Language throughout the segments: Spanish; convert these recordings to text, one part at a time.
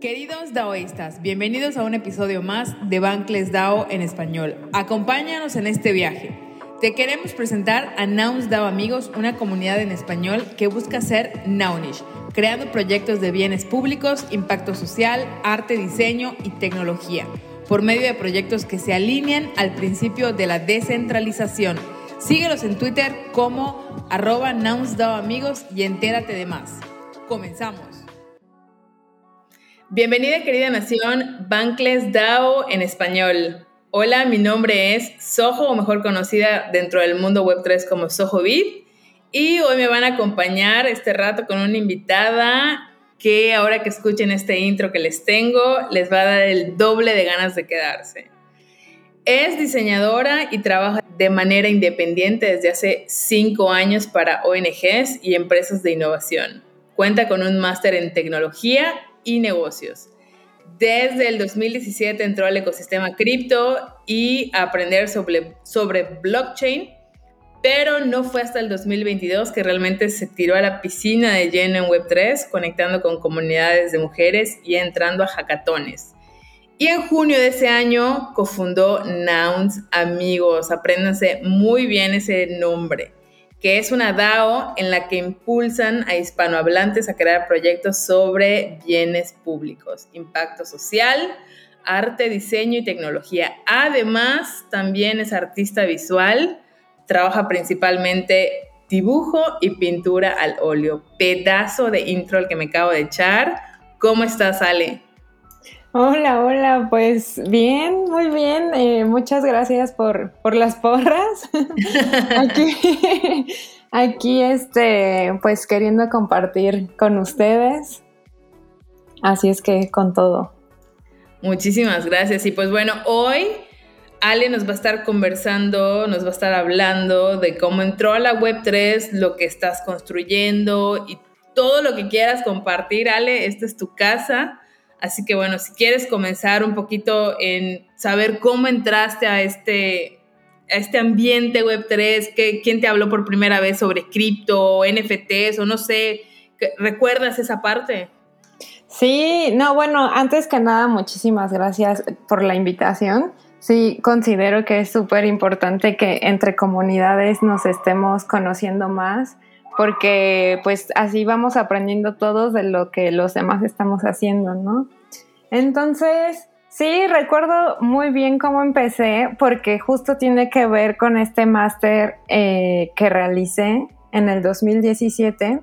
Queridos daoístas, bienvenidos a un episodio más de Bankless DAO en español. Acompáñanos en este viaje. Te queremos presentar a Nouns DAO Amigos, una comunidad en español que busca ser Nounish, creando proyectos de bienes públicos, impacto social, arte, diseño y tecnología, por medio de proyectos que se alinean al principio de la descentralización. Síguelos en Twitter como arroba DAO Amigos y entérate de más. Comenzamos. Bienvenida querida nación, Bankless DAO en español. Hola, mi nombre es Soho, o mejor conocida dentro del mundo Web3 como Soho Beat. Y hoy me van a acompañar este rato con una invitada que ahora que escuchen este intro que les tengo, les va a dar el doble de ganas de quedarse. Es diseñadora y trabaja de manera independiente desde hace cinco años para ONGs y empresas de innovación. Cuenta con un máster en tecnología y negocios. Desde el 2017 entró al ecosistema cripto y aprender sobre, sobre blockchain, pero no fue hasta el 2022 que realmente se tiró a la piscina de lleno en Web3, conectando con comunidades de mujeres y entrando a hackatones. Y en junio de ese año cofundó Nouns Amigos. Apréndanse muy bien ese nombre que es una DAO en la que impulsan a hispanohablantes a crear proyectos sobre bienes públicos, impacto social, arte, diseño y tecnología. Además, también es artista visual, trabaja principalmente dibujo y pintura al óleo. Pedazo de intro el que me acabo de echar. ¿Cómo estás, Ale? Hola, hola, pues bien, muy bien. Eh, muchas gracias por, las porras. aquí, aquí, este, pues queriendo compartir con ustedes. Así es que con todo. Muchísimas gracias. Y pues bueno, hoy Ale nos va a estar conversando, nos va a estar hablando de cómo entró a la Web3, lo que estás construyendo y todo lo que quieras compartir. Ale, esta es tu casa Así que bueno, si quieres comenzar un poquito en saber cómo entraste a este, a este ambiente Web3, que, quién te habló por primera vez sobre cripto, NFTs o no sé, ¿recuerdas esa parte? Sí, no, bueno, antes que nada, muchísimas gracias por la invitación. Sí, considero que es súper importante que entre comunidades nos estemos conociendo más porque pues así vamos aprendiendo todos de lo que los demás estamos haciendo, ¿no? Entonces, sí, recuerdo muy bien cómo empecé, porque justo tiene que ver con este máster eh, que realicé en el 2017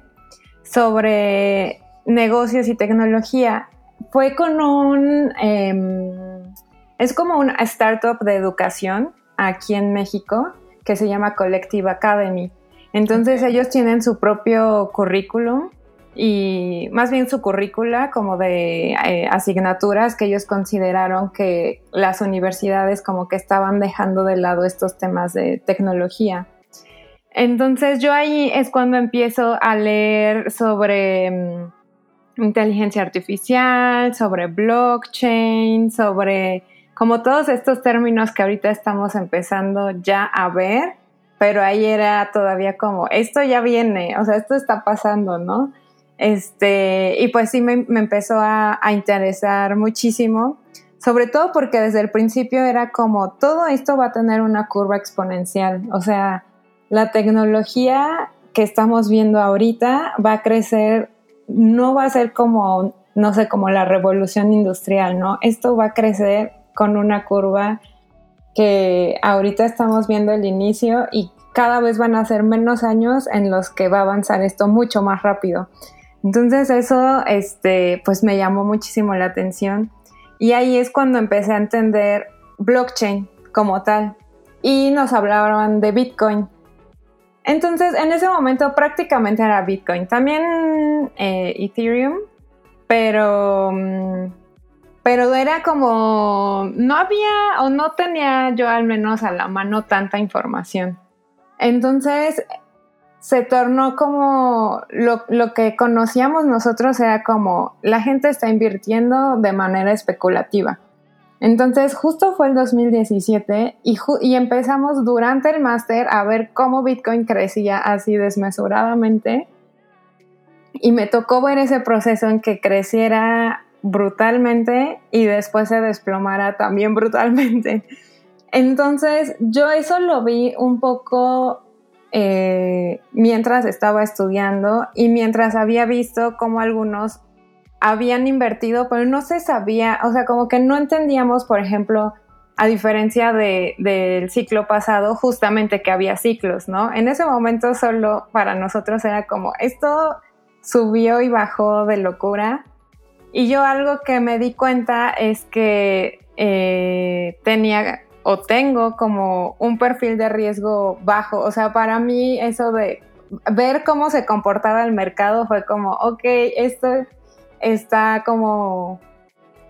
sobre negocios y tecnología. Fue con un, em, es como una startup de educación aquí en México que se llama Collective Academy. Entonces ellos tienen su propio currículum y más bien su currícula como de eh, asignaturas que ellos consideraron que las universidades como que estaban dejando de lado estos temas de tecnología. Entonces yo ahí es cuando empiezo a leer sobre mm, inteligencia artificial, sobre blockchain, sobre como todos estos términos que ahorita estamos empezando ya a ver pero ahí era todavía como, esto ya viene, o sea, esto está pasando, ¿no? Este, y pues sí me, empezó a, interesar muchísimo, sobre todo porque desde el principio era como, todo esto va a tener una curva exponencial, o sea, la tecnología que estamos viendo ahorita va a crecer, no va a ser como, no sé, como la revolución industrial, ¿no? Esto va a crecer con una curva que ahorita estamos viendo el inicio y cada vez van a ser menos años en los que va a avanzar esto mucho más rápido. Entonces eso, este, pues me llamó muchísimo la atención y ahí es cuando empecé a entender blockchain como tal y nos hablaban de Bitcoin. Entonces en ese momento prácticamente era Bitcoin, también eh, Ethereum, pero mm, pero era como, no había o no tenía yo al menos a la mano tanta información. Entonces se tornó como lo, que conocíamos nosotros era como la gente está invirtiendo de manera especulativa. Entonces justo fue el 2017 y, y empezamos durante el máster a ver cómo Bitcoin crecía así desmesuradamente y me tocó ver ese proceso en que creciera brutalmente y después se desplomara también brutalmente. Entonces yo eso lo vi un poco eh, mientras estaba estudiando y mientras había visto cómo algunos habían invertido, pero no se sabía, o sea, como que no entendíamos, por ejemplo, a diferencia del ciclo pasado, justamente que había ciclos, ¿no? En ese momento solo para nosotros era como, esto subió y bajó de locura. Y yo algo que me di cuenta es que eh, tenía o tengo como un perfil de riesgo bajo. O sea, para mí eso de ver cómo se comportaba el mercado fue como, ok, esto está como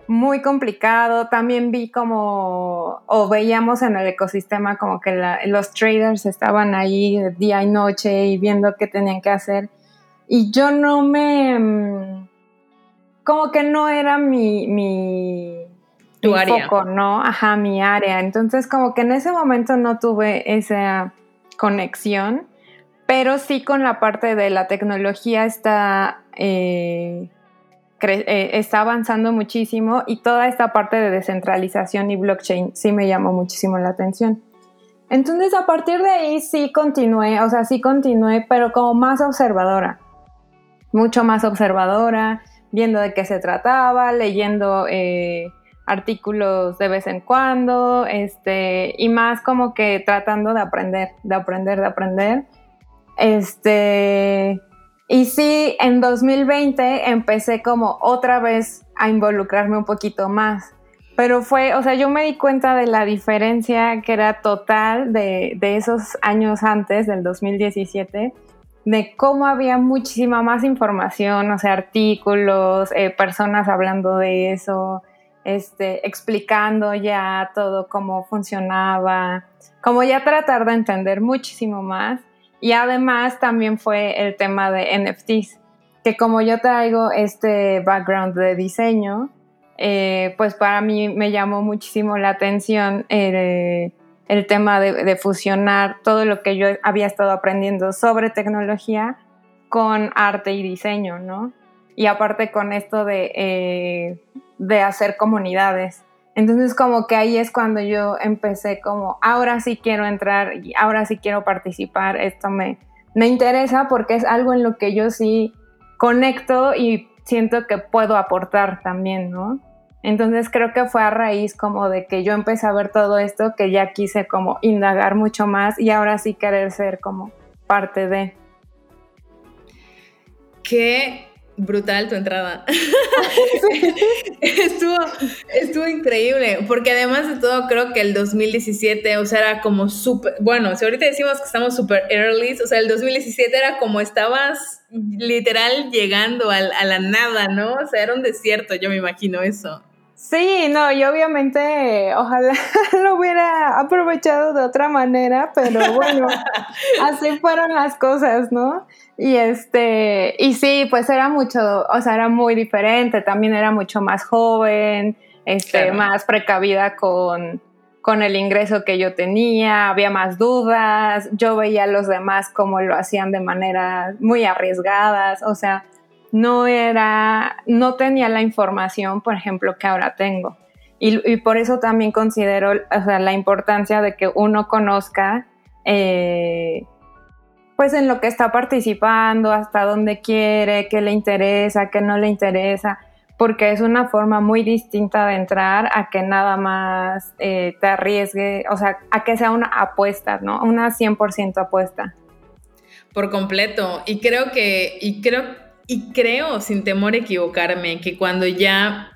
muy complicado. También vi como, o veíamos en el ecosistema como que los traders estaban ahí día y noche y viendo qué tenían que hacer. Y yo no me, mm, como que no era mi, mi, tu área. Foco, ¿no? Ajá, mi área. Entonces como que en ese momento no tuve esa conexión, pero sí con la parte de la tecnología está... Eh, eh, está avanzando muchísimo y toda esta parte de descentralización y blockchain sí me llamó muchísimo la atención. Entonces a partir de ahí sí continué, o sea, sí continué, pero como más observadora, mucho más observadora, viendo de qué se trataba, leyendo eh, artículos de vez en cuando, este, y más como que tratando de aprender, de aprender, de aprender. Este, y sí, en 2020 empecé como otra vez a involucrarme un poquito más. Pero fue, o sea, yo me di cuenta de la diferencia que era total de, esos años antes, del 2017, de cómo había muchísima más información, o sea, artículos, eh, personas hablando de eso, este, explicando ya todo cómo funcionaba, como ya tratar de entender muchísimo más. Y además también fue el tema de NFTs, que como yo traigo este background de diseño, eh, pues para mí me llamó muchísimo la atención el, tema de, fusionar todo lo que yo había estado aprendiendo sobre tecnología con arte y diseño, ¿no? Y aparte con esto de, eh, de hacer comunidades. Entonces como que ahí es cuando yo empecé como, ahora sí quiero entrar y ahora sí quiero participar, esto me, me interesa porque es algo en lo que yo sí conecto y siento que puedo aportar también, ¿no? Entonces creo que fue a raíz como de que yo empecé a ver todo esto que ya quise como indagar mucho más y ahora sí querer ser como parte de. Qué brutal tu entrada. estuvo, estuvo increíble, porque además de todo creo que el 2017, o sea, era como súper, bueno, si ahorita decimos que estamos súper early, o sea, el 2017 era como estabas literal llegando a, a la nada, ¿no? O sea, era un desierto, yo me imagino eso. Sí, no, y obviamente ojalá lo hubiera aprovechado de otra manera, pero bueno, así fueron las cosas, ¿no? Y este, y sí, pues era mucho, o sea, era muy diferente, también era mucho más joven, este, más precavida con, con el ingreso que yo tenía, había más dudas, yo veía a los demás como lo hacían de manera muy arriesgadas, o sea, no era, no tenía la información, por ejemplo, que ahora tengo. Y, por eso también considero la importancia de que uno conozca, eh, pues en lo que está participando, hasta dónde quiere, qué le interesa, qué no le interesa, porque es una forma muy distinta de entrar a que nada más eh, te arriesgue, o sea, a que sea una apuesta, ¿no? Una 100% apuesta. Por completo. Y creo que, y creo y creo, sin temor a equivocarme, que cuando ya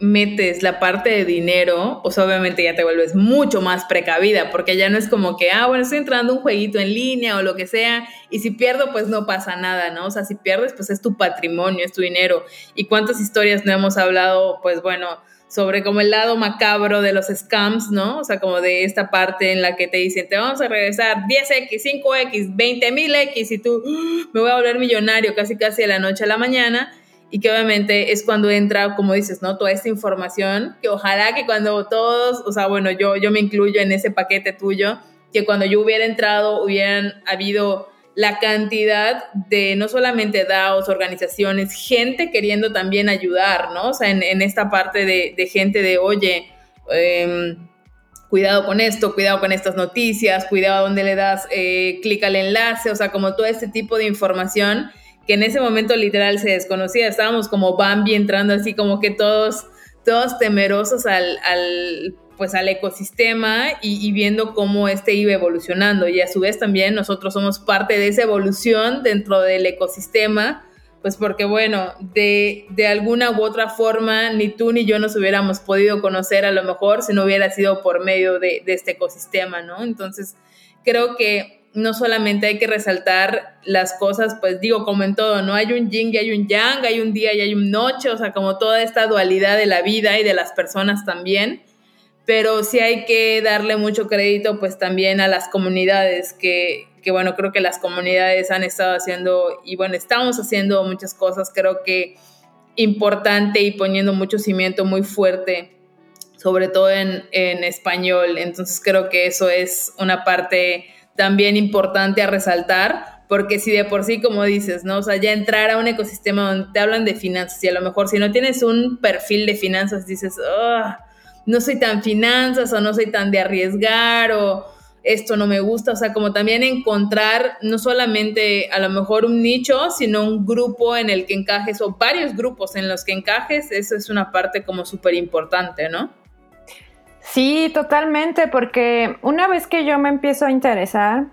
metes la parte de dinero, pues obviamente ya te vuelves mucho más precavida, porque ya no es como que, ah, bueno, estoy entrando un jueguito en línea o lo que sea, y si pierdo, pues no pasa nada, ¿no? O sea, si pierdes, pues es tu patrimonio, es tu dinero. ¿Y cuántas historias no hemos hablado? Pues bueno, sobre como el lado macabro de los scams, ¿no? O sea, como de esta parte en la que te dicen, te vamos a regresar 10x, 5x, 20 mil x y tú, ¡Ah! me voy a volver millonario casi casi de la noche a la mañana. Y que obviamente es cuando entra, como dices, ¿no? Toda esta información, que ojalá que cuando todos, o sea, bueno, yo, yo me incluyo en ese paquete tuyo, que cuando yo hubiera entrado hubieran habido la cantidad de no solamente DAOs, organizaciones, gente queriendo también ayudar, ¿no? O sea, en, esta parte de, gente de, oye, em, cuidado con esto, cuidado con estas noticias, cuidado a dónde le das eh, clic al enlace, o sea, como todo este tipo de información que en ese momento literal se desconocía, estábamos como Bambi entrando así como que todos, todos temerosos al, al pues al ecosistema y, viendo cómo este iba evolucionando y a su vez también nosotros somos parte de esa evolución dentro del ecosistema pues porque bueno, de, de, alguna u otra forma ni tú ni yo nos hubiéramos podido conocer a lo mejor si no hubiera sido por medio de, este ecosistema, ¿no? Entonces creo que no solamente hay que resaltar las cosas, pues digo, como en todo, ¿no? Hay un yin y hay un yang, hay un día y hay un noche, o sea, como toda esta dualidad de la vida y de las personas también, pero sí hay que darle mucho crédito pues también a las comunidades, que, que bueno, creo que las comunidades han estado haciendo, y bueno, estamos haciendo muchas cosas, creo que importante y poniendo mucho cimiento muy fuerte, sobre todo en, en español, entonces creo que eso es una parte también importante a resaltar, porque si de por sí, como dices, ¿no? O sea, ya entrar a un ecosistema donde te hablan de finanzas y a lo mejor si no tienes un perfil de finanzas, dices, no soy tan finanzas o no soy tan de arriesgar o esto no me gusta, o sea, como también encontrar no solamente a lo mejor un nicho, sino un grupo en el que encajes o varios grupos en los que encajes, eso es una parte como súper importante, ¿no? Sí, totalmente, porque una vez que yo me empiezo a interesar,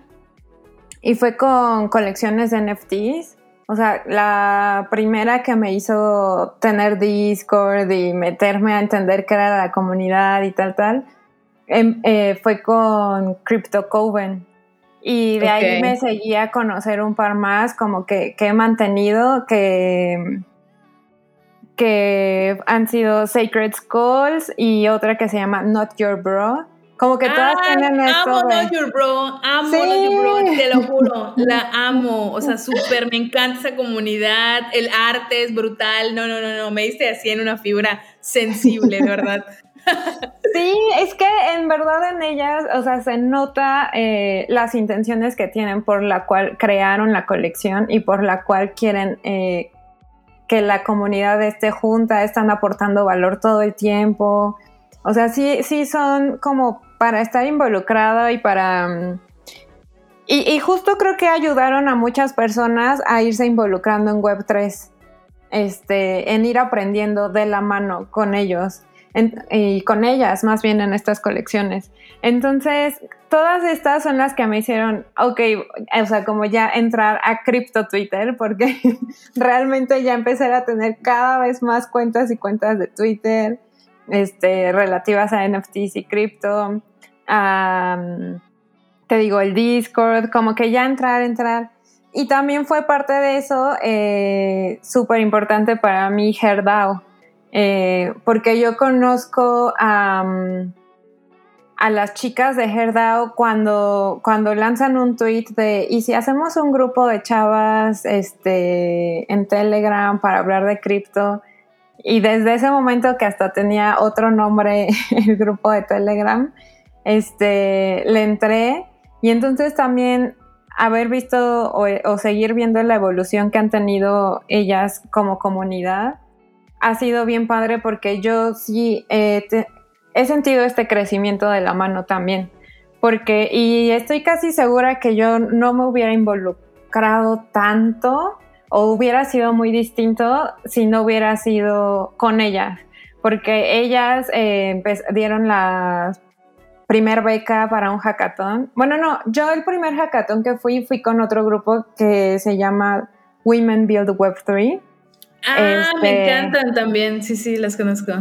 y fue con colecciones de NFTs, o sea, la primera que me hizo tener Discord y meterme a entender qué era la comunidad y tal, tal, em, eh, fue con Crypto Coven. Y de ahí me seguía a conocer un par más, como que, que he mantenido, que que han sido Sacred Skulls y otra que se llama Not Your Bro. Como que todas tienen esto. Amo Not Your Bro, amo Not Your Bro, te lo juro, la amo. O sea, súper, me encanta esa comunidad, el arte es brutal. No, no, no, no, me diste así en una fibra sensible, de verdad. Sí, es que en verdad en ellas, o sea, se nota eh, las intenciones que tienen por la cual crearon la colección y por la cual quieren eh, que la comunidad esté junta, están aportando valor todo el tiempo. O sea, sí, sí son como para estar involucrado y para... Mm, y, justo creo que ayudaron a muchas personas a irse involucrando en Web3, este, en ir aprendiendo de la mano con ellos y con ellas más bien en estas colecciones. Entonces, todas estas son las que me hicieron, ok, o sea, como ya entrar a cripto Twitter, porque realmente ya empecé a tener cada vez más cuentas y cuentas de Twitter, este, relativas a NFTs y cripto. Te digo, el Discord, como que ya entrar, entrar. Y también fue parte de eso eh, súper importante para mí HerDAO eh, porque yo conozco a, a las chicas de Herdao cuando, cuando lanzan un tweet de, ¿y si hacemos un grupo de chavas este, en Telegram para hablar de cripto? Y desde ese momento que hasta tenía otro nombre el grupo de Telegram, este, le entré y entonces también haber visto o, seguir viendo la evolución que han tenido ellas como comunidad ha sido bien padre porque yo sí he sentido este crecimiento de la mano también. Porque, y estoy casi segura que yo no me hubiera involucrado tanto o hubiera sido muy distinto si no hubiera sido con ellas. Porque ellas eh, dieron la primer beca para un hackathon. Bueno, no, yo el primer hackathon que fui fui con otro grupo que se llama Women Build Web 3 Ah, me este, encantan también, sí, sí, las conozco.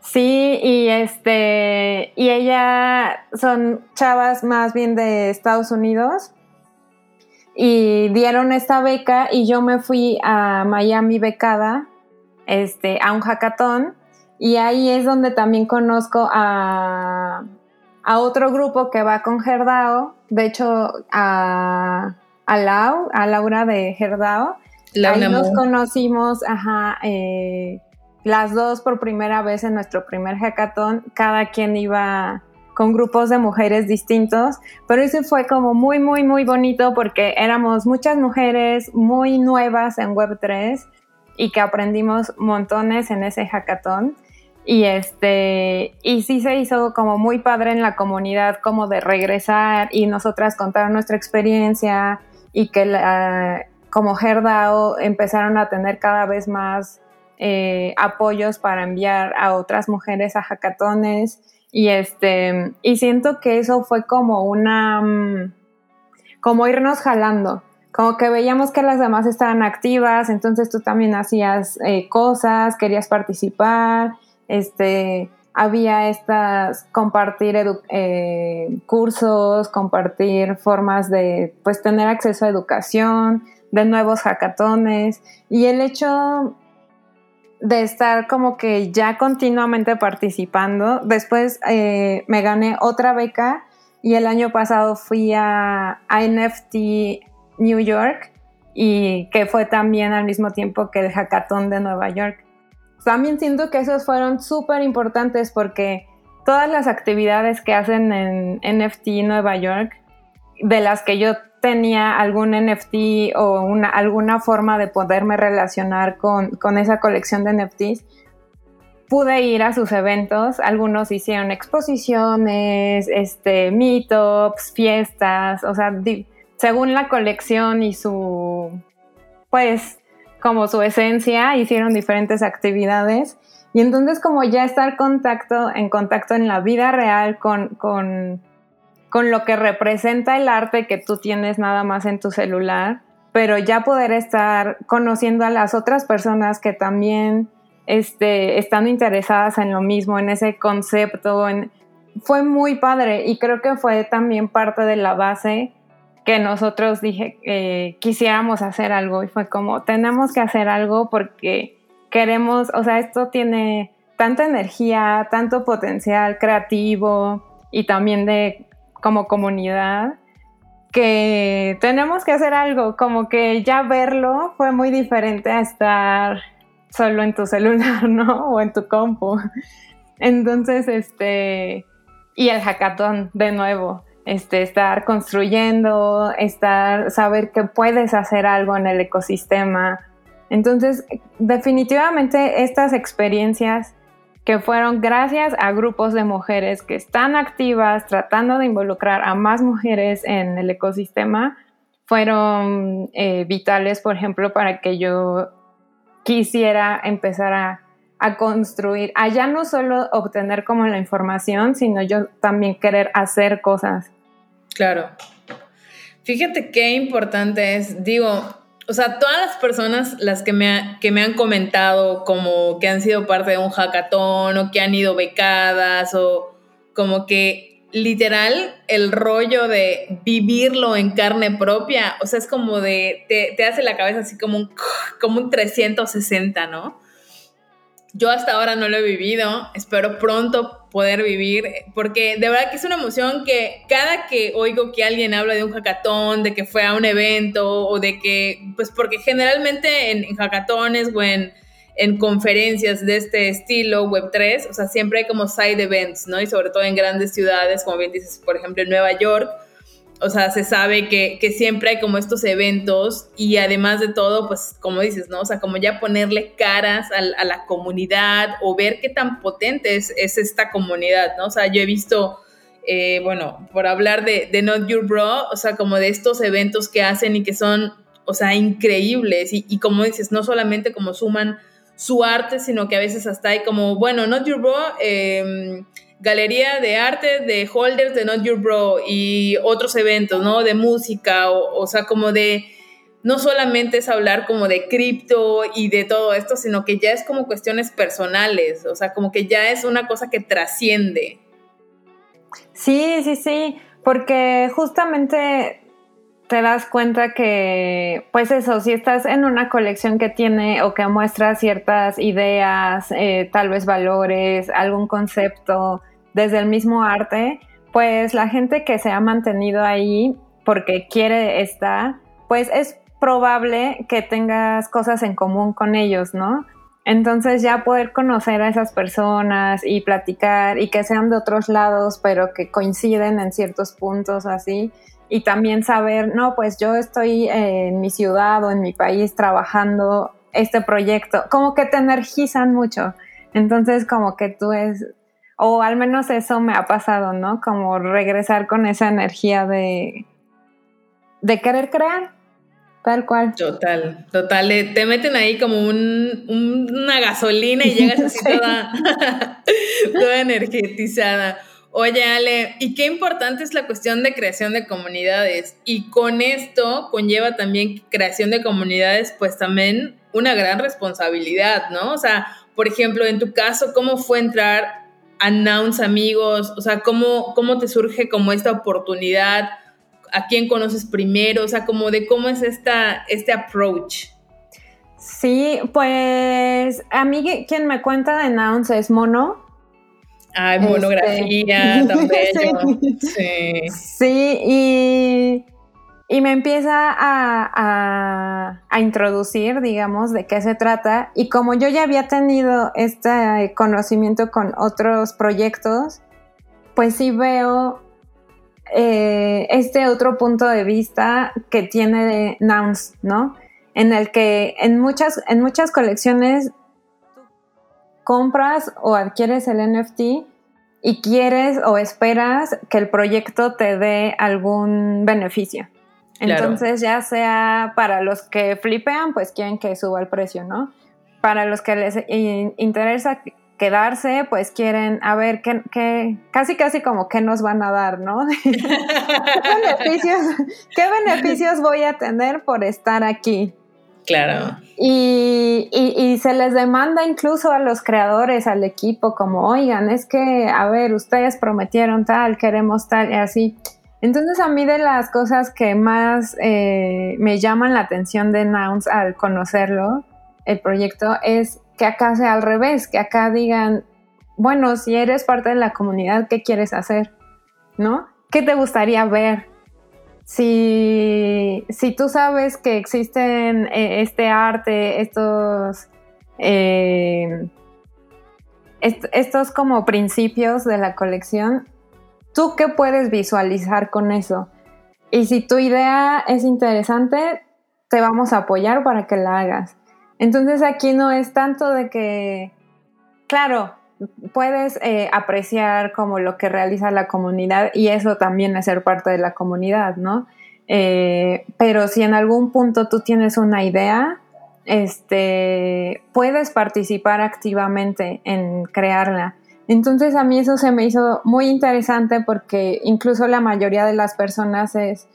Sí, y este, y ella son chavas más bien de Estados Unidos y dieron esta beca y yo me fui a Miami becada, este, a un hackathon y ahí es donde también conozco a, a otro grupo que va con Gerdao, de hecho a, a Lau, a Laura de Gerdao Ahí nos conocimos, ajá, eh, las dos por primera vez en nuestro primer hackathon. Cada quien iba con grupos de mujeres distintos, pero eso fue como muy, muy, muy bonito porque éramos muchas mujeres muy nuevas en Web3 y que aprendimos montones en ese hackathon. Y este, y sí se hizo como muy padre en la comunidad, como de regresar y nosotras contar nuestra experiencia y que como Herdao empezaron a tener cada vez más eh, apoyos para enviar a otras mujeres a hackatones y este, y siento que eso fue como una, mm, como irnos jalando, como que veíamos que las demás estaban activas, entonces tú también hacías eh, cosas, querías participar, este, había estas, compartir eh, cursos, compartir formas de, pues, tener acceso a educación, de nuevos hackatones, y el hecho de estar como que ya continuamente participando. Después eh, me gané otra beca y el año pasado fui a, NFT New York y que fue también al mismo tiempo que el hackathon de Nueva York. También siento que esos fueron súper importantes porque todas las actividades que hacen en NFT Nueva York, de las que yo tenía algún NFT o una, alguna forma de poderme relacionar con, con esa colección de NFTs, pude ir a sus eventos. Algunos hicieron exposiciones, este, meetups, fiestas, o sea, según la colección y su, pues, como su esencia, hicieron diferentes actividades. Y entonces como ya estar contacto, en contacto en la vida real con, con con lo que representa el arte que tú tienes nada más en tu celular, pero ya poder estar conociendo a las otras personas que también este, están interesadas en lo mismo, en ese concepto, fue muy padre y creo que fue también parte de la base que nosotros dije eh, quisiéramos hacer algo y fue como tenemos que hacer algo porque queremos, o sea, esto tiene tanta energía, tanto potencial creativo y también de como comunidad que tenemos que hacer algo, como que ya verlo fue muy diferente a estar solo en tu celular, ¿no? O en tu compu. Entonces, este, y el hackathon de nuevo, este, estar construyendo, estar, saber que puedes hacer algo en el ecosistema. Entonces, definitivamente estas experiencias que fueron gracias a grupos de mujeres que están activas tratando de involucrar a más mujeres en el ecosistema, fueron eh, vitales, por ejemplo, para que yo quisiera empezar a, construir, a ya no solo obtener como la información, sino yo también querer hacer cosas. Claro. Fíjate qué importante es, digo, o sea, todas las personas las que me, que me han comentado como que han sido parte de un hackathon o que han ido becadas o como que literal el rollo de vivirlo en carne propia, o sea, es como de, te, te hace la cabeza así como un, como un 360, ¿no? Yo hasta ahora no lo he vivido, espero pronto poder vivir, porque de verdad que es una emoción que cada que oigo que alguien habla de un hackathon, de que fue a un evento o de que, pues porque generalmente en, hackatones o en, en conferencias de este estilo, Web3, o sea, siempre hay como side events, ¿no? Y sobre todo en grandes ciudades, como bien dices, por ejemplo, en Nueva York, o sea, se sabe que, siempre hay como estos eventos y además de todo, pues como dices, ¿no? O sea, como ya ponerle caras a, la comunidad o ver qué tan potente es, esta comunidad, ¿no? O sea, yo he visto, eh, bueno, por hablar de, de, Not Your Bro, o sea, como de estos eventos que hacen y que son, o sea, increíbles y, y como dices, no solamente como suman su arte, sino que a veces hasta hay como, bueno, Not Your Bro, eh, galería de arte de holders de Not Your Bro y otros eventos, ¿no? De música, o, sea, como de, no solamente es hablar como de cripto y de todo esto, sino que ya es como cuestiones personales, o sea, como que ya es una cosa que trasciende. Sí, sí, sí, porque justamente te das cuenta que, pues eso, si estás en una colección que tiene o que muestra ciertas ideas, eh, tal vez valores, algún concepto desde el mismo arte, pues la gente que se ha mantenido ahí porque quiere estar, pues es probable que tengas cosas en común con ellos, ¿no? Entonces ya poder conocer a esas personas y platicar y que sean de otros lados, pero que coinciden en ciertos puntos así. Y también saber, no, pues yo estoy en mi ciudad o en mi país trabajando este proyecto, como que te energizan mucho. Entonces como que tú es, o al menos eso me ha pasado, ¿no? Como regresar con esa energía de, de querer crear. Tal cual. Total, total. Te meten ahí como un, una gasolina y llegas así toda energetizada. Oye, Ale, y qué importante es la cuestión de creación de comunidades. Y con esto conlleva también creación de comunidades, pues también una gran responsabilidad, ¿no? O sea, por ejemplo, en tu caso, ¿cómo fue entrar a Nouns Amigos? O sea, ¿cómo, cómo te surge como esta oportunidad? a quién conoces primero, o sea, como de cómo es esta, este approach. Sí, pues a mí quien me cuenta de Nouns es Mono. Ay, monografía, este, tan bello. Sí. sí. y, me empieza a, a, introducir, digamos, de qué se trata. Y como yo ya había tenido este conocimiento con otros proyectos, pues sí veo eh, este otro punto de vista que tiene de Nouns, ¿no? En el que en muchas, en muchas colecciones compras o adquieres el NFT y quieres o esperas que el proyecto te dé algún beneficio. Entonces, ya sea para los que flipean, pues quieren que suba el precio, ¿no? Para los que les interesa quedarse, pues quieren a ver qué, casi casi como qué nos van a dar, ¿no? ¿Qué, beneficios, voy a tener por estar aquí? Claro. Y, se les demanda incluso a los creadores, al equipo, como, oigan, es que, a ver, ustedes prometieron tal, queremos tal, y así. Entonces a mí de las cosas que más eh, me llaman la atención de Nouns al conocerlo, el proyecto, es que acá sea al revés, que acá digan, bueno, si eres parte de la comunidad, ¿qué quieres hacer? ¿No? ¿Qué te gustaría ver? Si, si tú sabes que existen eh, este arte, estos, eh, estos como principios de la colección, ¿tú qué puedes visualizar con eso? Y si tu idea es interesante, te vamos a apoyar para que la hagas. Entonces aquí no es tanto de que, claro, puedes eh, apreciar como lo que realiza la comunidad y eso también es ser parte de la comunidad, ¿no? Eh, pero si en algún punto tú tienes una idea, este, puedes participar activamente en crearla. Entonces a mí eso se me hizo muy interesante porque incluso la mayoría de las personas es,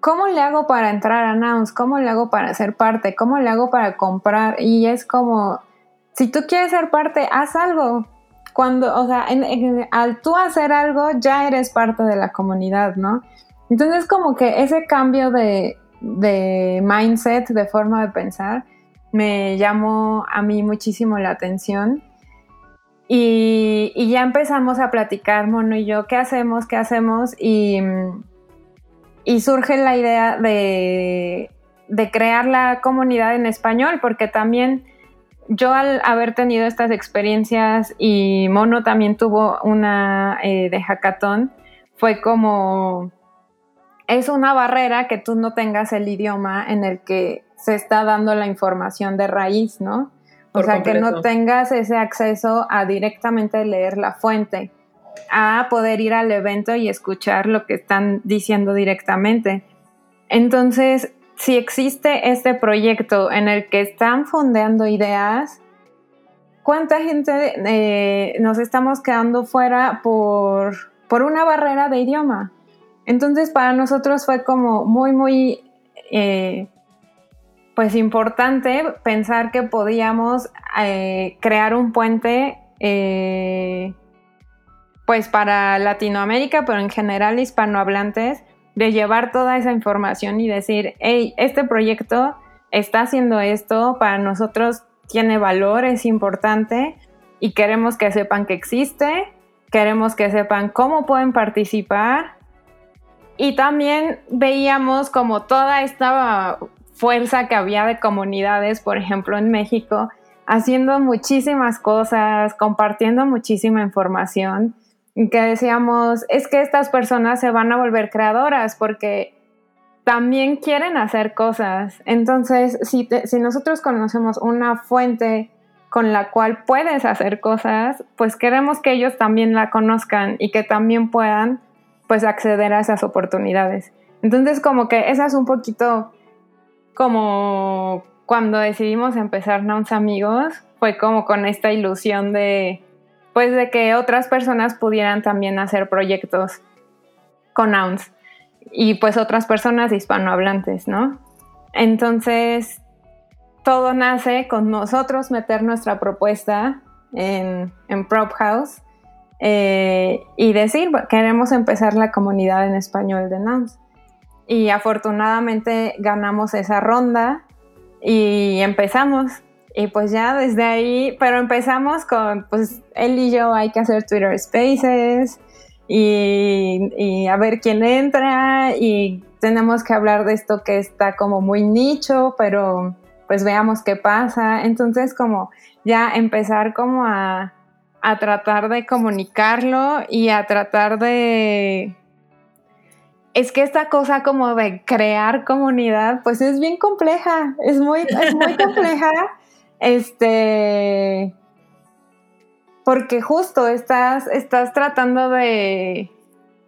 ¿cómo le hago para entrar a Nouns? ¿Cómo le hago para ser parte? ¿Cómo le hago para comprar? Y es como, si tú quieres ser parte, haz algo. Cuando, o sea, al tú hacer algo, ya eres parte de la comunidad, ¿no? Entonces, como que ese cambio de, mindset, de forma de pensar, me llamó a mí muchísimo la atención. Y, ya empezamos a platicar, Mono y yo, ¿qué hacemos? ¿Qué hacemos? Y y surge la idea de, crear la comunidad en español, porque también yo al haber tenido estas experiencias y Mono también tuvo una eh, de hackathon, fue como, es una barrera que tú no tengas el idioma en el que se está dando la información de raíz, ¿no? o sea, que no tengas ese acceso a directamente leer la fuente a poder ir al evento y escuchar lo que están diciendo directamente. Entonces, si existe este proyecto en el que están fondeando ideas, ¿cuánta gente eh, nos estamos quedando fuera por, por una barrera de idioma? Entonces, para nosotros fue como muy, muy, eh, pues importante pensar que podíamos eh, crear un puente pues para Latinoamérica, pero en general hispanohablantes, de llevar toda esa información y decir, hey, este proyecto está haciendo esto, para nosotros tiene valor, es importante y queremos que sepan que existe, queremos que sepan cómo pueden participar y también veíamos como toda esta fuerza que había de comunidades, por ejemplo en México, haciendo muchísimas cosas, compartiendo muchísima información, que decíamos, es que estas personas se van a volver creadoras porque también quieren hacer cosas. Entonces, si, si nosotros conocemos una fuente con la cual puedes hacer cosas, pues queremos que ellos también la conozcan y que también puedan pues acceder a esas oportunidades. Entonces como que esa es un poquito como cuando decidimos empezar Nouns Amigos, fue como con esta ilusión de pues de que otras personas pudieran también hacer proyectos con Nouns y pues otras personas hispanohablantes, ¿no? Entonces todo nace con nosotros meter nuestra propuesta en, en Prop House eh, y decir, queremos empezar la comunidad en español de NAMS. Y afortunadamente ganamos esa ronda y empezamos. Y pues ya desde ahí, pero empezamos con, pues él y yo hay que hacer Twitter Spaces y, y a ver quién entra y tenemos que hablar de esto que está como muy nicho, pero pues veamos qué pasa. Entonces como ya empezar como a, a tratar de comunicarlo y a tratar de... Es que esta cosa como de crear comunidad, pues es bien compleja, es muy, es muy compleja. Este, porque justo estás, estás tratando de,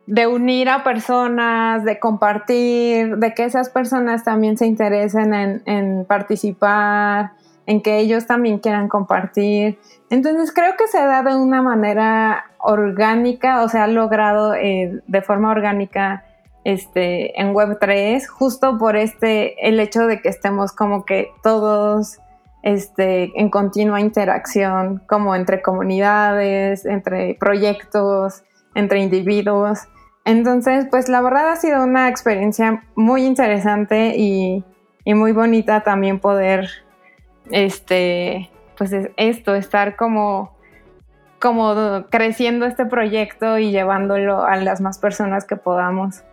de unir a personas, de compartir, de que esas personas también se interesen en, participar, en que ellos también quieran compartir. Entonces creo que se da de una manera orgánica, o sea, ha logrado eh, de forma orgánica este, en Web3, justo por este, el hecho de que estemos como que todos este, en continua interacción, como entre comunidades, entre proyectos, entre individuos. Entonces, pues la verdad ha sido una experiencia muy interesante y, muy bonita también poder, este, pues esto, estar como, como creciendo este proyecto y llevándolo a las más personas que podamos.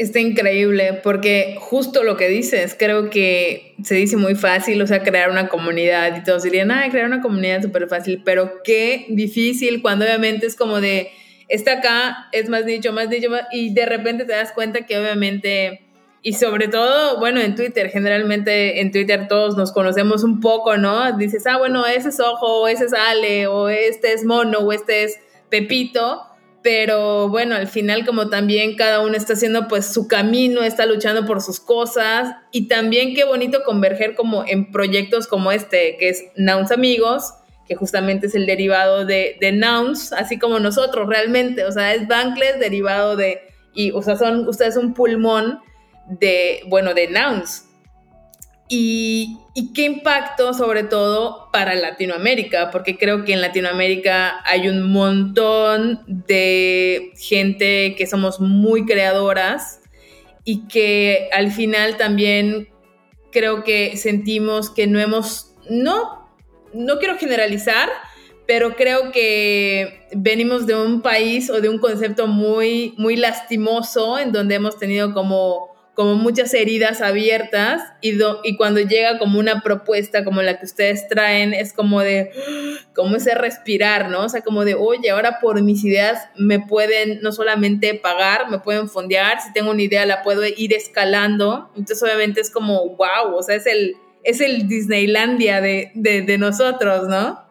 Está increíble porque justo lo que dices, creo que se dice muy fácil, o sea, crear una comunidad y todos dirían, ah, crear una comunidad súper fácil, pero qué difícil cuando obviamente es como de está acá, es más dicho, más dicho, y de repente te das cuenta que obviamente, y sobre todo, bueno, en Twitter, generalmente en Twitter todos nos conocemos un poco, ¿no? Dices, ah, bueno, ese es Ojo, o ese es Ale, o este es Mono, o este es Pepito, pero bueno, al final como también cada uno está haciendo pues su camino, está luchando por sus cosas, y también qué bonito converger como en proyectos como este, que es Nouns Amigos, que justamente es el derivado de, de nouns, así como nosotros realmente, o sea, es Bankless derivado de, y, o sea, son un pulmón de, bueno, de nouns. Y, qué impacto sobre todo para Latinoamérica, porque creo que en Latinoamérica hay un montón de gente que somos muy creadoras y que al final también creo que sentimos que no hemos, no no quiero generalizar, pero creo que venimos de un país o de un concepto muy, muy lastimoso en donde hemos tenido como, como muchas heridas abiertas y, y cuando llega como una propuesta como la que ustedes traen es como de, como ese respirar, ¿no? O sea, como de, oye, ahora por mis ideas me pueden no solamente pagar, me pueden fondear, si tengo una idea la puedo ir escalando. Entonces obviamente es como, wow, o sea, es el es el Disneylandia de, nosotros, ¿no?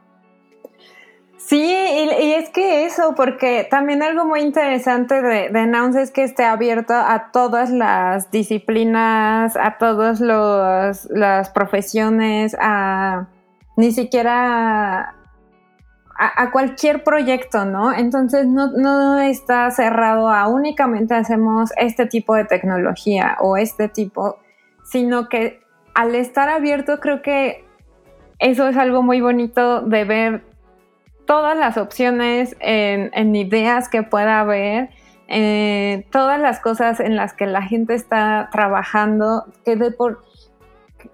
Sí, y, es que eso, porque también algo muy interesante de, de es que esté abierto a todas las disciplinas, a todas las profesiones, a ni siquiera a, cualquier proyecto, ¿no? Entonces no, no está cerrado a únicamente hacemos este tipo de tecnología o este tipo, sino que al estar abierto creo que eso es algo muy bonito de ver todas las opciones en, ideas que pueda haber, eh, todas las cosas en las que la gente está trabajando, que de por...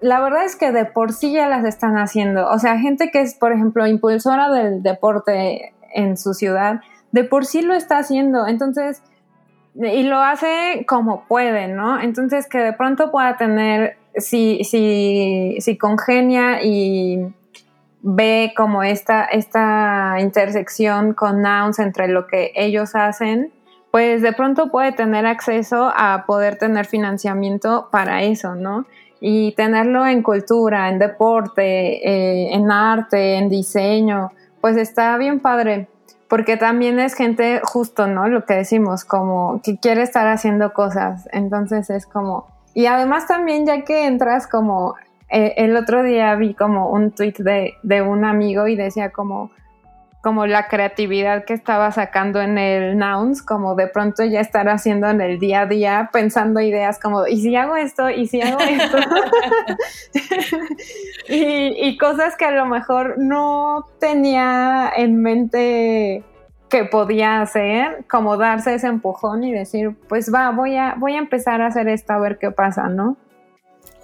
La verdad es que de por sí ya las están haciendo. O sea, gente que es, por ejemplo, impulsora del deporte en su ciudad, de por sí lo está haciendo. Entonces, y lo hace como puede, ¿no? Entonces, que de pronto pueda tener si, si, si congenia y ve como esta, esta intersección con nouns entre lo que ellos hacen, pues de pronto puede tener acceso a poder tener financiamiento para eso, ¿no? Y tenerlo en cultura, en deporte, eh, en arte, en diseño, pues está bien padre, porque también es gente justo, ¿no? Lo que decimos, como que quiere estar haciendo cosas, entonces es como... Y además también ya que entras como eh, el otro día vi como un tweet de, de, un amigo y decía como, como la creatividad que estaba sacando en el Nouns, como de pronto ya estar haciendo en el día a día, pensando ideas como, ¿y si hago esto? ¿Y si hago esto? y, y cosas que a lo mejor no tenía en mente que podía hacer, como darse ese empujón y decir, pues va, voy a, voy a empezar a hacer esto a ver qué pasa, ¿no?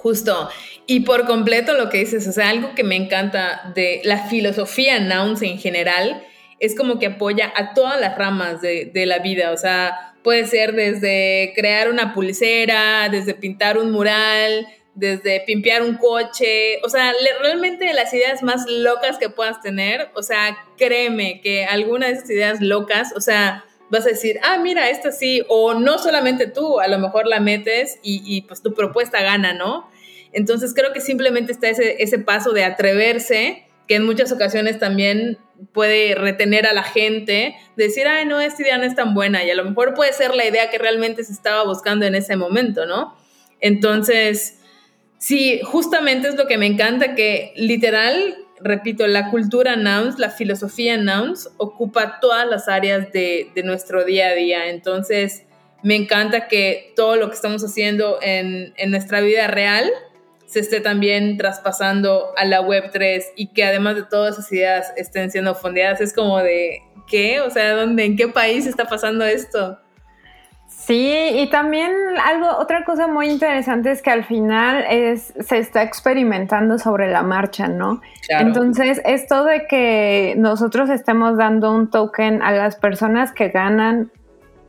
Justo. Y por completo lo que dices, o sea, algo que me encanta de la filosofía Nouns en general es como que apoya a todas las ramas de, la vida. O sea, puede ser desde crear una pulsera, desde pintar un mural, desde pimpear un coche, o sea, realmente las ideas más locas que puedas tener, o sea, créeme que alguna de esas ideas locas, o sea, vas a decir, ah, mira, esta sí, o no solamente tú, a lo mejor la metes y, y pues tu propuesta gana, ¿no? Entonces creo que simplemente está ese, ese paso de atreverse, que en muchas ocasiones también puede retener a la gente, decir, ay, no, esta idea no es tan buena, y a lo mejor puede ser la idea que realmente se estaba buscando en ese momento, ¿no? Entonces, sí, justamente es lo que me encanta, que literal, repito, la cultura nouns, la filosofía nouns, ocupa todas las áreas de, de nuestro día a día. Entonces, me encanta que todo lo que estamos haciendo en, en nuestra vida real, se esté también traspasando a la Web3 y que además de todas esas ideas estén siendo fondeadas. Es como de, ¿qué? O sea, ¿dónde, ¿en qué país está pasando esto? Sí, y también algo, otra cosa muy interesante es que al final es, se está experimentando sobre la marcha, ¿no? Entonces, esto de que nosotros estemos dando un token a las personas que ganan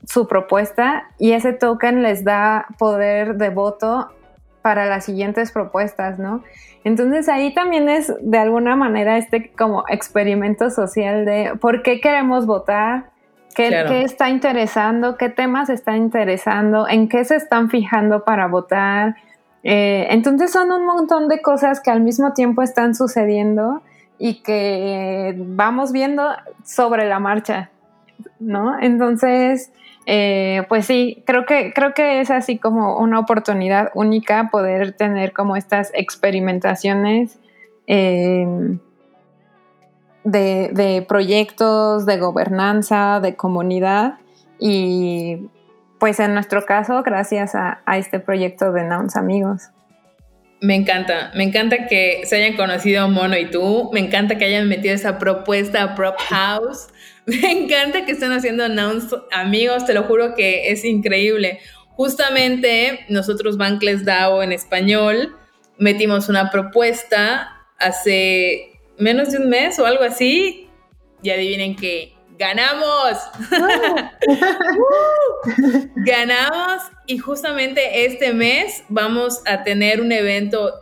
su propuesta y ese token les da poder de voto para las siguientes propuestas, ¿no? Entonces ahí también es de alguna manera este como experimento social de por qué queremos votar, qué, está interesando, qué temas está interesando, en qué se están fijando para votar. Eh, entonces son un montón de cosas que al mismo tiempo están sucediendo y que vamos viendo sobre la marcha, ¿no? Entonces, eh, pues sí, creo que, creo que es así como una oportunidad única poder tener como estas experimentaciones eh, de, proyectos, de gobernanza, de comunidad y pues en nuestro caso gracias a, este proyecto de Nouns Amigos. Me encanta, me encanta que se hayan conocido Mono y tú, me encanta que hayan metido esa propuesta a Prop House. Me encanta que estén haciendo announce amigos, te lo juro que es increíble. Justamente nosotros Bankless DAO en español metimos una propuesta hace menos de un mes o algo así y adivinen que ganamos. ganamos y justamente este mes vamos a tener un evento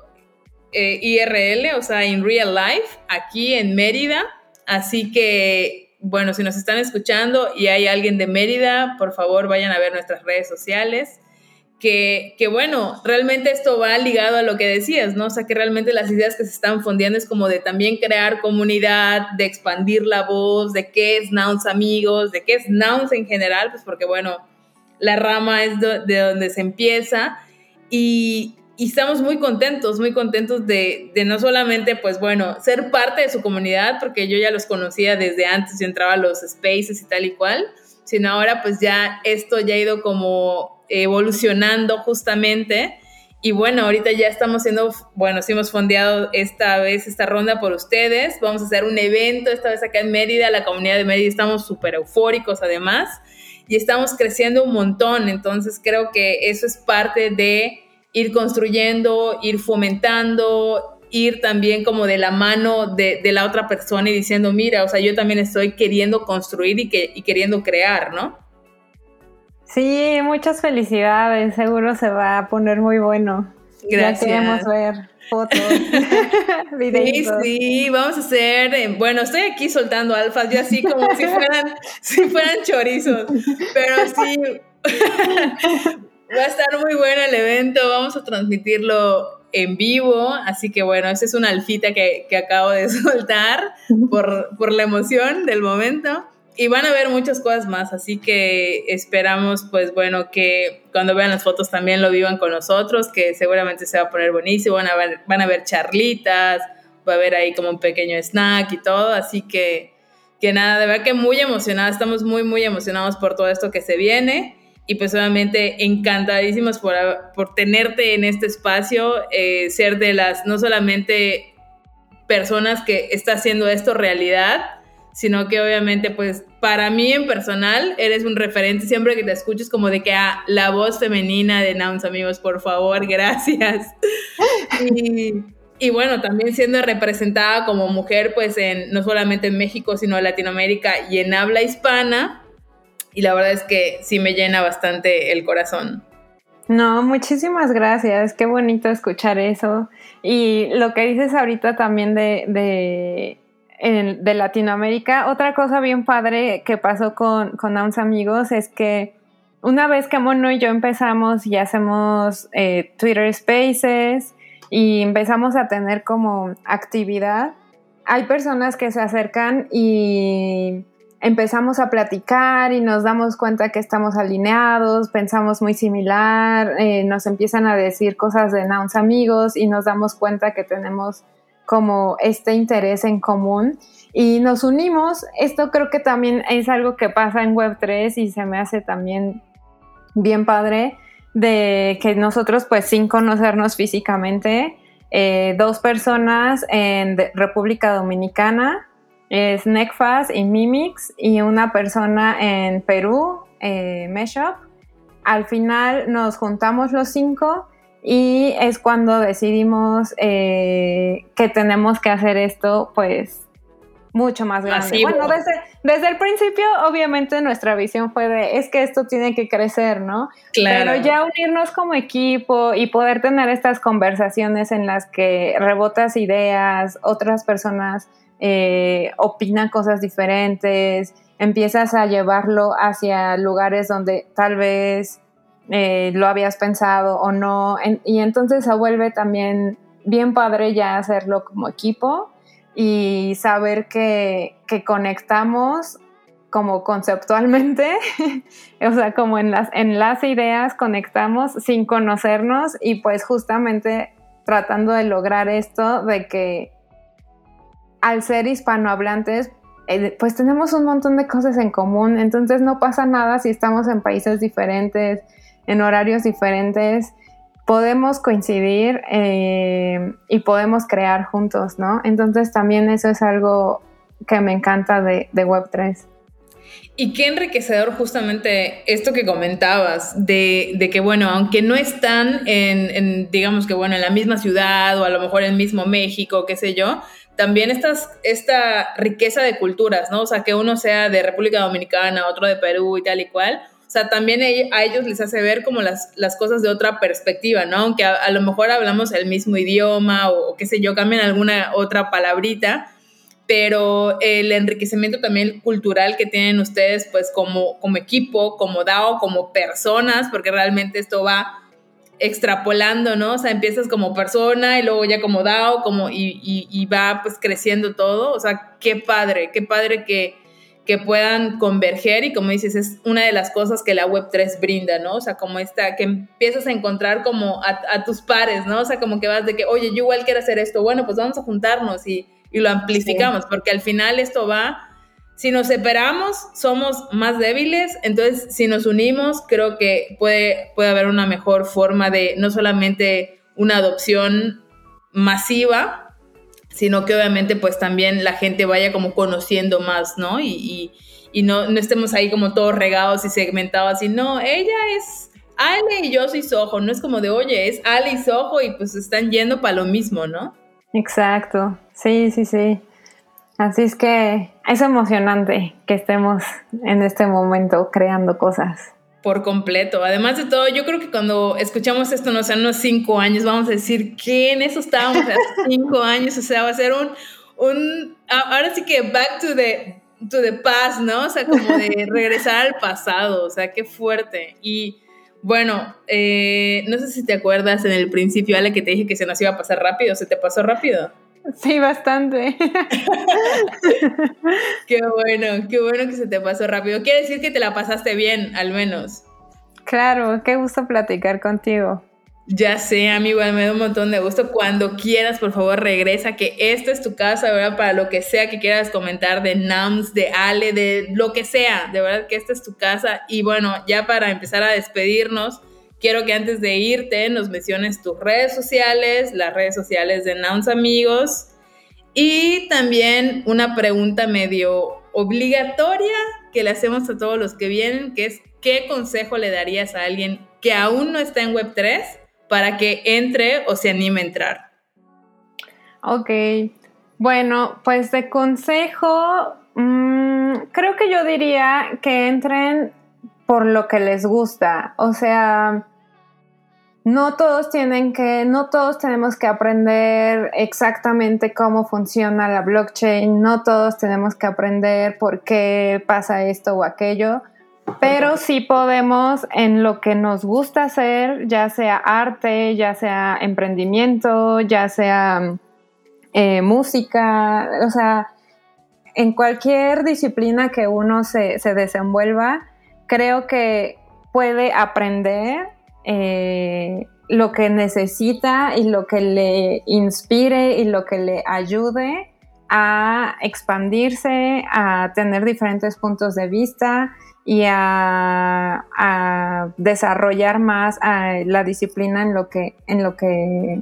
eh, IRL, o sea, en real life, aquí en Mérida. Así que bueno, si nos están escuchando y hay alguien de Mérida, por favor vayan a ver nuestras redes sociales. Que, que, bueno, realmente esto va ligado a lo que decías, ¿no? O sea, que realmente las ideas que se están fondeando es como de también crear comunidad, de expandir la voz, de qué es Nouns Amigos, de qué es Nouns en general, pues porque bueno, la rama es de donde se empieza y, y estamos muy contentos, muy contentos de, de, no solamente, pues bueno, ser parte de su comunidad, porque yo ya los conocía desde antes, yo entraba a los spaces y tal y cual, sino ahora pues ya esto ya ha ido como evolucionando justamente. Y bueno, ahorita ya estamos siendo, bueno, sí hemos fondeado esta vez esta ronda por ustedes. Vamos a hacer un evento esta vez acá en Mérida, la comunidad de Mérida, estamos súper eufóricos además y estamos creciendo un montón. Entonces creo que eso es parte de ir construyendo, ir fomentando, ir también como de la mano de, la otra persona y diciendo, mira, o sea, yo también estoy queriendo construir y, que, y queriendo crear, ¿no? Sí, muchas felicidades, seguro se va a poner muy bueno. Gracias. Ya queremos ver fotos, videos. Sí, sí, vamos a hacer, eh, bueno, estoy aquí soltando alfas, yo así como si fueran, si fueran chorizos, pero sí, va a estar muy bueno el evento, vamos a transmitirlo en vivo, así que bueno, esa es una alfita que, que acabo de soltar por, por la emoción del momento. Y van a ver muchas cosas más, así que esperamos, pues bueno, que cuando vean las fotos también lo vivan con nosotros, que seguramente se va a poner buenísimo, van a ver, van a ver charlitas, va a haber ahí como un pequeño snack y todo, así que, que nada, de verdad que muy emocionada, estamos muy, muy emocionados por todo esto que se viene y pues obviamente encantadísimos por, por tenerte en este espacio, eh, ser de las, no solamente personas que está haciendo esto realidad, sino que obviamente pues para mí en personal eres un referente siempre que te escuches como de que ah, la voz femenina de Nouns amigos, por favor, gracias. y, bueno, también siendo representada como mujer pues en no solamente en México, sino en Latinoamérica y en habla hispana. Y la verdad es que sí me llena bastante el corazón. No, muchísimas gracias. Qué bonito escuchar eso. Y lo que dices ahorita también de de Latinoamérica. Otra cosa bien padre que pasó con, con amigos es que una vez que Mono y yo empezamos y hacemos eh, Twitter Spaces y empezamos a tener como actividad, hay personas que se acercan y empezamos a platicar y nos damos cuenta que estamos alineados, pensamos muy similar, eh, nos empiezan a decir cosas de Nouns amigos y nos damos cuenta que tenemos como este interés en común y nos unimos. Esto creo que también es algo que pasa en Web3 y se me hace también bien padre de que nosotros pues sin conocernos físicamente, eh, dos personas en República Dominicana, es Necfas y Mimix, y una persona en Perú, eh, Meshup. Al final nos juntamos los cinco y es cuando decidimos eh, que tenemos que hacer esto, pues, mucho más grande. Bueno, desde, desde, el principio, obviamente, nuestra visión fue de, es que esto tiene que crecer, ¿no? Claro. Pero ya unirnos como equipo y poder tener estas conversaciones en las que rebotas ideas, otras personas eh, opinan cosas diferentes, empiezas a llevarlo hacia lugares donde tal vez eh, lo habías pensado o no. y entonces se vuelve también bien padre ya hacerlo como equipo y saber que, conectamos como conceptualmente, o sea, como en las, en las ideas conectamos sin conocernos y pues justamente tratando de lograr esto de que al ser hispanohablantes, eh, pues tenemos un montón de cosas en común, entonces no pasa nada si estamos en países diferentes, en horarios diferentes, podemos coincidir eh, y podemos crear juntos, ¿no? Entonces también eso es algo que me encanta de, Web3. Y qué enriquecedor justamente esto que comentabas, de, que, bueno, aunque no están en, digamos que, bueno, en la misma ciudad o a lo mejor en el mismo México, qué sé yo, también estas, esta riqueza de culturas, ¿no? O sea, que uno sea de República Dominicana, otro de Perú y tal y cual, o sea, también a ellos les hace ver como las, las cosas de otra perspectiva, ¿no? Aunque a, lo mejor hablamos el mismo idioma o, qué sé yo, cambian alguna otra palabrita, pero el enriquecimiento también cultural que tienen ustedes, pues como, como equipo, como DAO, como personas, porque realmente esto va extrapolando, ¿no? O sea, empiezas como persona y luego ya como DAO, como y, y va pues creciendo todo. O sea, qué padre, qué padre que, que puedan converger y como dices, es una de las cosas que la Web3 brinda, ¿no? O sea, como esta, que empiezas a encontrar como a, tus pares, ¿no? O sea, como que vas de que, oye, yo igual quiero hacer esto, bueno, pues vamos a juntarnos y, lo amplificamos, porque al final esto va, si nos separamos, somos más débiles, entonces si nos unimos, creo que puede, puede haber una mejor forma de no solamente una adopción masiva, sino que obviamente pues también la gente vaya como conociendo más, ¿no? Y, no, no, estemos ahí como todos regados y segmentados, y no, ella es Ale y yo soy Sojo, no es como de, oye, es Ale y Sojo y pues están yendo para lo mismo, ¿no? Exacto, sí, sí, sí. Así es que es emocionante que estemos en este momento creando cosas. Por completo. Además de todo, yo creo que cuando escuchamos esto, no sé, unos cinco años, vamos a decir que en eso estábamos hace cinco años. O sea, va a ser un, un, ahora sí que back to the, to the past, ¿no? O sea, como de regresar al pasado. O sea, qué fuerte. Y bueno, eh, no sé si te acuerdas en el principio, Ale, que te dije que se nos iba a pasar rápido. ¿Se te pasó rápido? Sí, bastante. qué bueno, qué bueno que se te pasó rápido. Quiere decir que te la pasaste bien, al menos. Claro, qué gusto platicar contigo. Ya sé, amigo, me da un montón de gusto. Cuando quieras, por favor, regresa, que esta es tu casa, ¿verdad? Para lo que sea que quieras comentar de NAMS, de Ale, de lo que sea, de verdad que esta es tu casa. Y bueno, ya para empezar a despedirnos, quiero que antes de irte nos menciones tus redes sociales, las redes sociales de Nouns Amigos. Y también una pregunta medio obligatoria que le hacemos a todos los que vienen, que es ¿qué consejo le darías a alguien que aún no está en Web3 para que entre o se anime a entrar? Ok, bueno, pues de consejo, mm, creo que yo diría que entren por lo que les gusta, o sea, no todos tienen que, no todos tenemos que aprender exactamente cómo funciona la blockchain, no todos tenemos que aprender por qué pasa esto o aquello, pero sí podemos en lo que nos gusta hacer, ya sea arte, ya sea emprendimiento, ya sea eh, música, o sea, en cualquier disciplina que uno se, se desenvuelva, creo que puede aprender eh, lo que necesita y lo que le inspire y lo que le ayude a expandirse, a tener diferentes puntos de vista y a, desarrollar más la disciplina en lo que, en lo que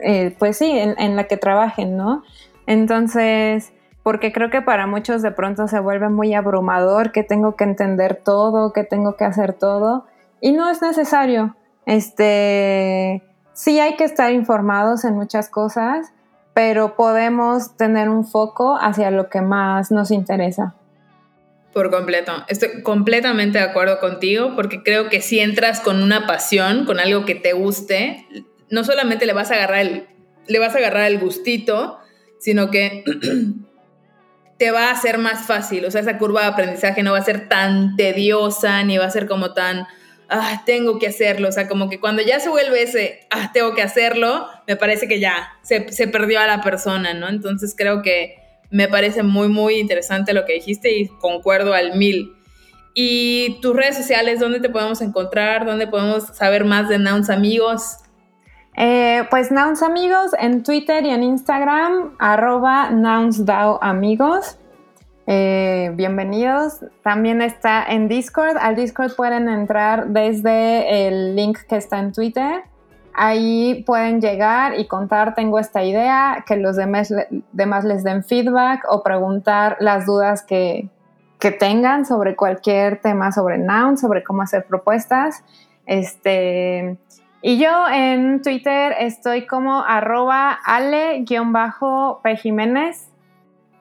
eh, pues sí, en, en, la que trabajen, ¿no? Entonces, porque creo que para muchos de pronto se vuelve muy abrumador que tengo que entender todo, que tengo que hacer todo y no es necesario. Este, sí hay que estar informados en muchas cosas, pero podemos tener un foco hacia lo que más nos interesa. Por completo. Estoy completamente de acuerdo contigo porque creo que si entras con una pasión, con algo que te guste, no solamente le vas a agarrar el, le vas a agarrar el gustito, sino que te va a ser más fácil. O sea, esa curva de aprendizaje no va a ser tan tediosa ni va a ser como tan ah, tengo que hacerlo. O sea, como que cuando ya se vuelve ese, ah, tengo que hacerlo, me parece que ya se, se perdió a la persona, ¿no? Entonces creo que me parece muy, muy interesante lo que dijiste y concuerdo al mil. ¿Y tus redes sociales, dónde te podemos encontrar? ¿Dónde podemos saber más de Nouns Amigos? Eh, pues Nouns Amigos en Twitter y en Instagram, arroba NounsDAO Amigos. Eh, bienvenidos. También está en Discord. Al Discord pueden entrar desde el link que está en Twitter. Ahí pueden llegar y contar, tengo esta idea, que los demás, les den feedback o preguntar las dudas que, tengan sobre cualquier tema sobre Noun, sobre cómo hacer propuestas. Este, y yo en Twitter estoy como arroba ale-p Jiménez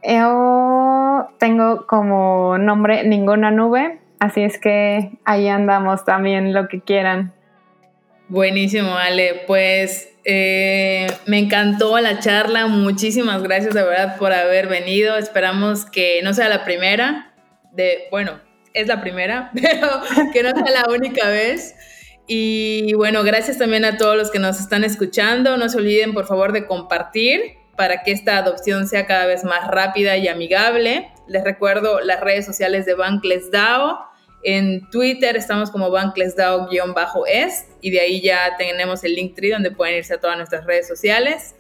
yo tengo como nombre ninguna nube, así es que ahí andamos también lo que quieran. Buenísimo, Ale. Pues eh, me encantó la charla. Muchísimas gracias de verdad por haber venido. Esperamos que no sea la primera. De, bueno, es la primera, pero que no sea la única vez. Y bueno, gracias también a todos los que nos están escuchando. No se olviden, por favor, de compartir para que esta adopción sea cada vez más rápida y amigable. Les recuerdo las redes sociales de Bankless DAO. En Twitter estamos como Bankless DAO-es y de ahí ya tenemos el link tree donde pueden irse a todas nuestras redes sociales.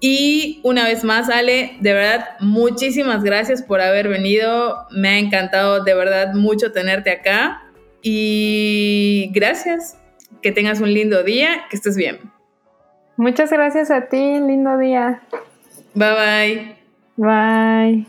Y una vez más, Ale, de verdad, muchísimas gracias por haber venido. Me ha encantado de verdad mucho tenerte acá. Y gracias. Que tengas un lindo día, que estés bien. Muchas gracias a ti, lindo día. Bye bye. Bye.